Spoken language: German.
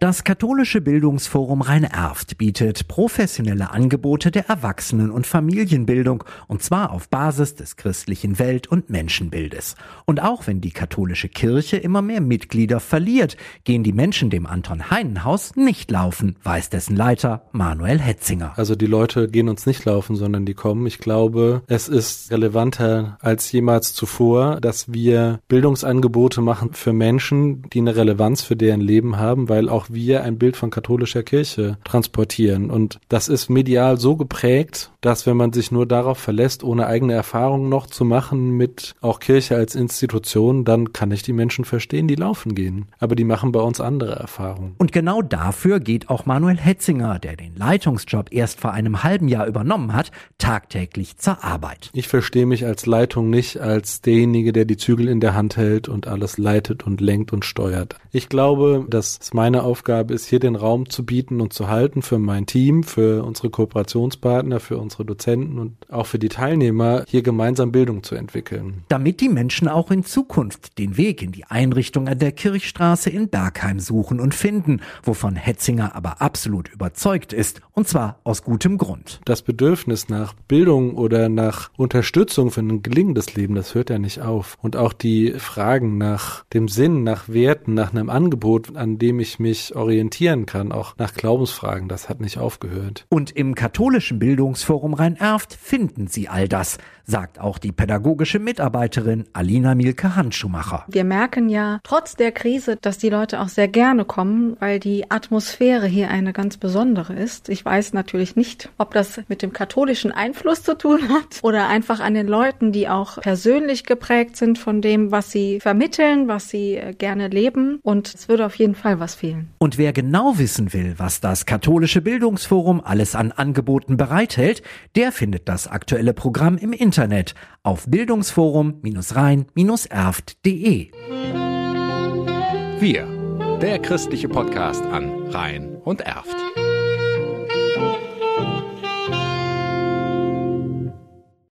Das katholische Bildungsforum Rhein-Erft bietet professionelle Angebote der Erwachsenen- und Familienbildung und zwar auf Basis des christlichen Welt- und Menschenbildes. Und auch wenn die katholische Kirche immer mehr Mitglieder verliert, gehen die Menschen dem Anton Heinenhaus nicht laufen, weiß dessen Leiter Manuel Hetzinger. Also die Leute gehen uns nicht laufen, sondern die kommen. Ich glaube, es ist relevanter als jemals zuvor, dass wir Bildungsangebote machen für Menschen, die eine Relevanz für deren Leben haben, weil auch wir ein Bild von katholischer Kirche transportieren. Und das ist medial so geprägt, dass wenn man sich nur darauf verlässt, ohne eigene Erfahrungen noch zu machen mit auch Kirche als Institution, dann kann ich die Menschen verstehen, die laufen gehen. Aber die machen bei uns andere Erfahrungen. Und genau dafür geht auch Manuel Hetzinger, der den Leitungsjob erst vor einem halben Jahr übernommen hat, tagtäglich zur Arbeit. Ich verstehe mich als Leitung nicht als derjenige, der die Zügel in der Hand hält und alles leitet und lenkt und steuert. Ich glaube, dass es meine Aufgabe ist, hier den Raum zu bieten und zu halten für mein Team, für unsere Kooperationspartner, für unsere Dozenten und auch für die Teilnehmer, hier gemeinsam Bildung zu entwickeln. Damit die Menschen auch in Zukunft den Weg in die Einrichtung an der Kirchstraße in Bergheim suchen und finden, wovon Hetzinger aber absolut überzeugt ist, und zwar aus gutem Grund. Das Bedürfnis nach Bildung oder nach Unterstützung für ein gelingendes Leben, das hört ja nicht auf. Und auch die Fragen nach dem Sinn, nach Werten, nach einem Angebot, an dem ich mich orientieren kann, auch nach Glaubensfragen, das hat nicht aufgehört. Und im katholischen Bildungsforum Rhein-Erft finden Sie all das, sagt auch die pädagogische Mitarbeiterin Alina Mielke Handschumacher. Wir merken ja trotz der Krise, dass die Leute auch sehr gerne kommen, weil die Atmosphäre hier eine ganz besondere ist. Ich weiß natürlich nicht, ob das mit dem katholischen Einfluss zu tun hat oder einfach an den Leuten, die auch persönlich geprägt sind von dem, was sie vermitteln, was sie äh, gerne leben. Und es würde auf jeden Fall was fehlen. Und wer genau wissen will, was das katholische Bildungsforum alles an Angeboten bereithält, der findet das aktuelle Programm im Internet auf bildungsforum-rhein-erft.de. Wir, der christliche Podcast an Rhein und Erft.